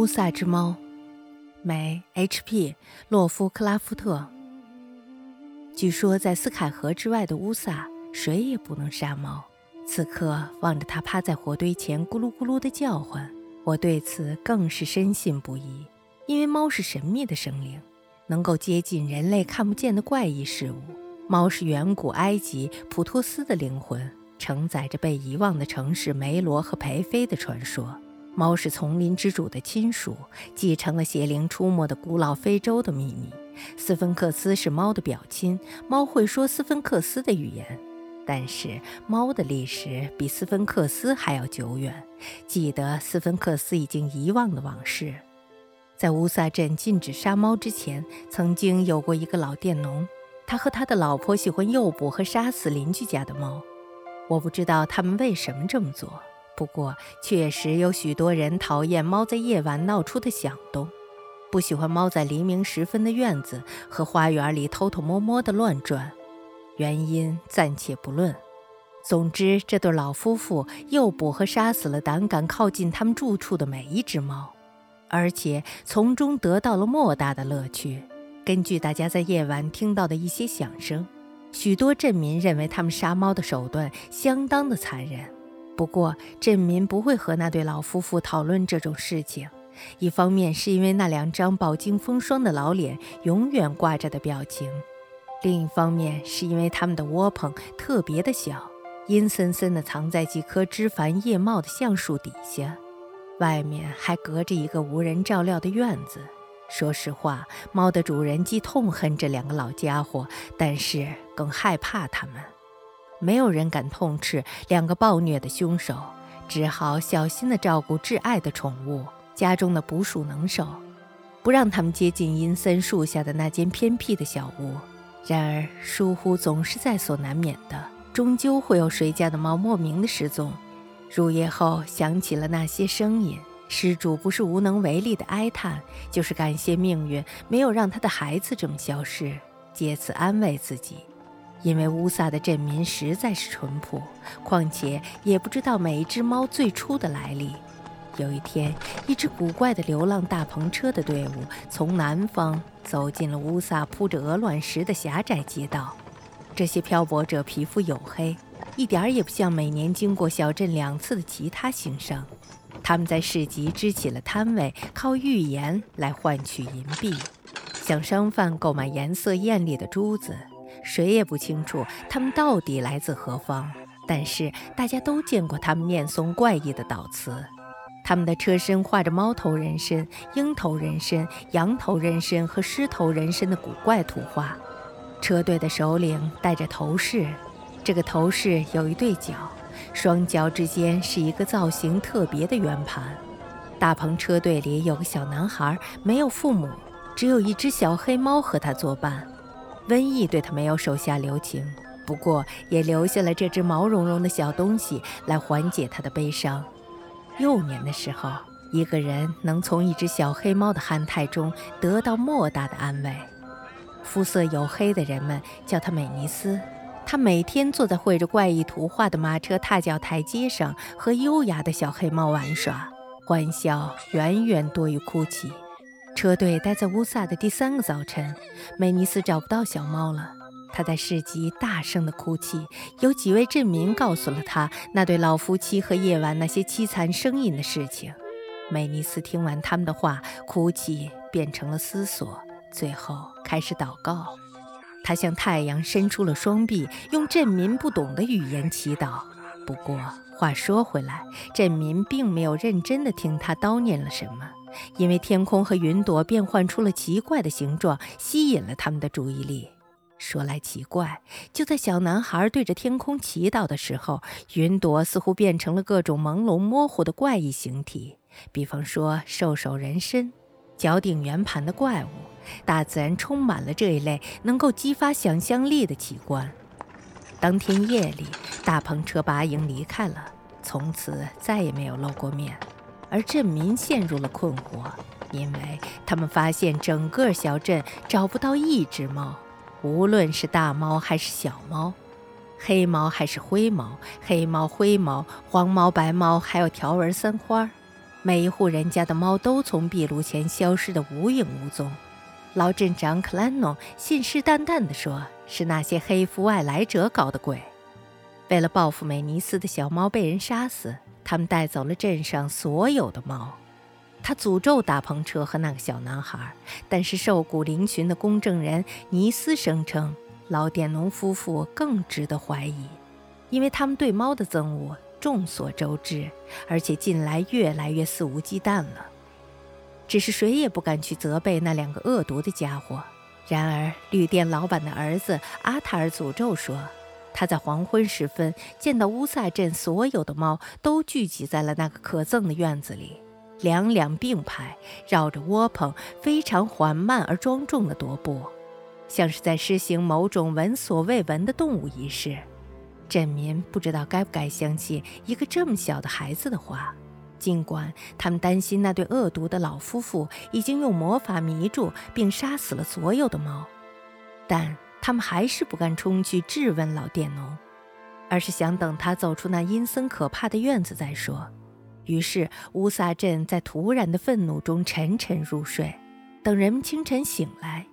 乌萨之猫，美 H.P. 洛夫克拉夫特。据说在斯凯河之外的乌萨，谁也不能杀猫。此刻望着它趴在火堆前咕噜咕噜的叫唤，我对此更是深信不疑。因为猫是神秘的生灵，能够接近人类看不见的怪异事物。猫是远古埃及普托斯的灵魂，承载着被遗忘的城市梅罗和培菲的传说。猫是丛林之主的亲属，继承了邪灵出没的古老非洲的秘密。斯芬克斯是猫的表亲，猫会说斯芬克斯的语言。但是猫的历史比斯芬克斯还要久远，记得斯芬克斯已经遗忘的往事。在乌萨镇禁止杀猫之前，曾经有过一个老佃农，他和他的老婆喜欢诱捕和杀死邻居家的猫。我不知道他们为什么这么做。不过，确实有许多人讨厌猫在夜晚闹出的响动，不喜欢猫在黎明时分的院子和花园里偷偷摸摸地乱转。原因暂且不论。总之，这对老夫妇诱捕和杀死了胆敢靠近他们住处的每一只猫，而且从中得到了莫大的乐趣。根据大家在夜晚听到的一些响声，许多镇民认为他们杀猫的手段相当的残忍。不过，镇民不会和那对老夫妇讨论这种事情。一方面是因为那两张饱经风霜的老脸永远挂着的表情；另一方面是因为他们的窝棚特别的小，阴森森地藏在几棵枝繁叶茂的橡树底下，外面还隔着一个无人照料的院子。说实话，猫的主人既痛恨这两个老家伙，但是更害怕他们。没有人敢痛斥两个暴虐的凶手，只好小心地照顾挚爱的宠物，家中的捕鼠能手，不让他们接近阴森树下的那间偏僻的小屋。然而疏忽总是在所难免的，终究会有谁家的猫莫名的失踪。入夜后响起了那些声音，失主不是无能为力的哀叹，就是感谢命运没有让他的孩子这么消失，借此安慰自己。因为乌萨的镇民实在是淳朴，况且也不知道每一只猫最初的来历。有一天，一只古怪的流浪大篷车的队伍从南方走进了乌萨铺着鹅卵石的狭窄街道。这些漂泊者皮肤黝黑，一点儿也不像每年经过小镇两次的其他行商。他们在市集支起了摊位，靠预言来换取银币，向商贩购买颜色艳丽的珠子。谁也不清楚他们到底来自何方，但是大家都见过他们念诵怪异的祷词。他们的车身画着猫头人身、鹰头人身、羊头人身和狮头人身的古怪图画。车队的首领戴着头饰，这个头饰有一对角，双脚之间是一个造型特别的圆盘。大篷车队里有个小男孩，没有父母，只有一只小黑猫和他作伴。瘟疫对他没有手下留情，不过也留下了这只毛茸茸的小东西来缓解他的悲伤。幼年的时候，一个人能从一只小黑猫的憨态中得到莫大的安慰。肤色黝黑的人们叫他美尼斯，他每天坐在绘着怪异图画的马车踏脚台阶上，和优雅的小黑猫玩耍，欢笑远远多于哭泣。车队待在乌萨的第三个早晨，梅尼斯找不到小猫了。他在市集大声地哭泣。有几位镇民告诉了他那对老夫妻和夜晚那些凄惨声音的事情。梅尼斯听完他们的话，哭泣变成了思索，最后开始祷告。他向太阳伸出了双臂，用镇民不懂的语言祈祷。不过话说回来，镇民并没有认真地听他叨念了什么。因为天空和云朵变换出了奇怪的形状，吸引了他们的注意力。说来奇怪，就在小男孩对着天空祈祷的时候，云朵似乎变成了各种朦胧模糊的怪异形体，比方说兽首人身、脚顶圆盘的怪物。大自然充满了这一类能够激发想象力的奇观。当天夜里，大篷车拔营离开了，从此再也没有露过面。而镇民陷入了困惑，因为他们发现整个小镇找不到一只猫，无论是大猫还是小猫，黑猫还是灰猫，黑猫、灰猫、黄毛、白猫，还有条纹三花，每一户人家的猫都从壁炉前消失得无影无踪。老镇长克兰诺信誓旦旦地说：“是那些黑夫外来者搞的鬼。”为了报复美尼斯的小猫被人杀死，他们带走了镇上所有的猫。他诅咒大篷车和那个小男孩，但是瘦骨嶙峋的公证人尼斯声称，老佃农夫妇更值得怀疑，因为他们对猫的憎恶众所周知，而且近来越来越肆无忌惮了。只是谁也不敢去责备那两个恶毒的家伙。然而，旅店老板的儿子阿塔尔诅咒说，他在黄昏时分见到乌萨镇所有的猫都聚集在了那个可憎的院子里，两两并排，绕着窝棚，非常缓慢而庄重地踱步，像是在施行某种闻所未闻的动物仪式。镇民不知道该不该相信一个这么小的孩子的话。尽管他们担心那对恶毒的老夫妇已经用魔法迷住并杀死了所有的猫，但他们还是不敢冲去质问老佃农，而是想等他走出那阴森可怕的院子再说。于是乌萨镇在突然的愤怒中沉沉入睡。等人们清晨醒来，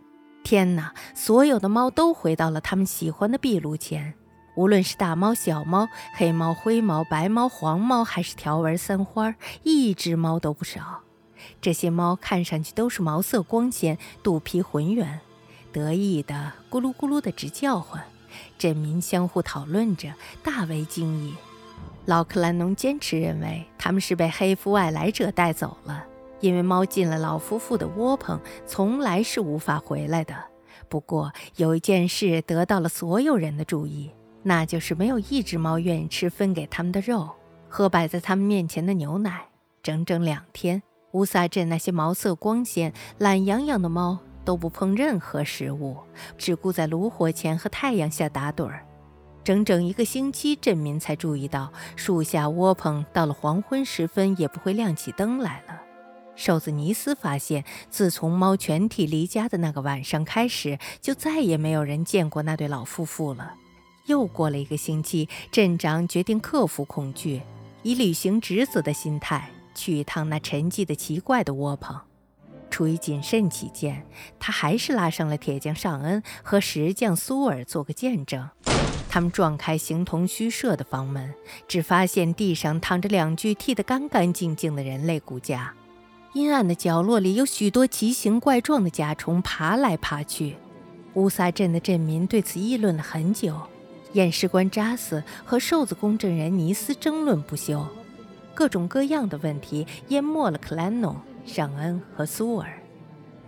天哪！所有的猫都回到了他们喜欢的壁炉前。无论是大猫、小猫、黑猫、灰猫、白猫、黄猫，还是条纹三花，一只猫都不少。这些猫看上去都是毛色光鲜、肚皮浑圆，得意的咕噜咕噜的直叫唤。镇民相互讨论着，大为惊异。老克兰农坚持认为他们是被黑夫外来者带走了，因为猫进了老夫妇的窝棚，从来是无法回来的。不过有一件事得到了所有人的注意。那就是没有一只猫愿意吃分给他们的肉，喝摆在他们面前的牛奶。整整两天，乌萨镇那些毛色光鲜、懒洋洋的猫都不碰任何食物，只顾在炉火前和太阳下打盹儿。整整一个星期，镇民才注意到树下窝棚到了黄昏时分也不会亮起灯来了。瘦子尼斯发现，自从猫全体离家的那个晚上开始，就再也没有人见过那对老夫妇了。又过了一个星期，镇长决定克服恐惧，以履行职责的心态去一趟那沉寂的奇怪的窝棚。出于谨慎起见，他还是拉上了铁匠尚恩和石匠苏尔做个见证。他们撞开形同虚设的房门，只发现地上躺着两具剃得干干净净的人类骨架。阴暗的角落里有许多奇形怪状的甲虫爬来爬去。乌萨镇的镇民对此议论了很久。验尸官扎斯和瘦子公证人尼斯争论不休，各种各样的问题淹没了克兰诺、尚恩和苏尔，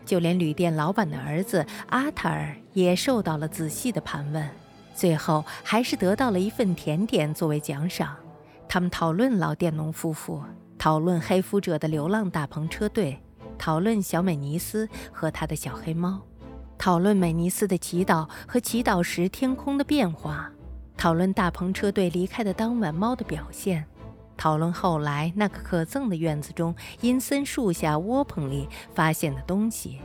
就连旅店老板的儿子阿塔尔也受到了仔细的盘问，最后还是得到了一份甜点作为奖赏。他们讨论老佃农夫妇，讨论黑夫者的流浪大篷车队，讨论小美尼斯和他的小黑猫，讨论美尼斯的祈祷和祈祷时天空的变化。讨论大篷车队离开的当晚猫的表现，讨论后来那个可憎的院子中阴森树下窝棚里发现的东西。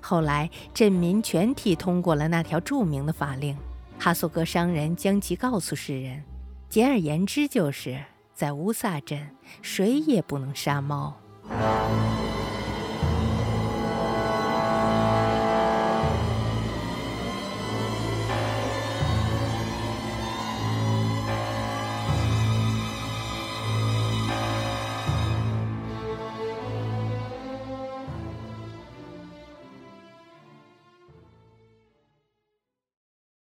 后来镇民全体通过了那条著名的法令，哈索格商人将其告诉世人。简而言之，就是在乌萨镇，谁也不能杀猫。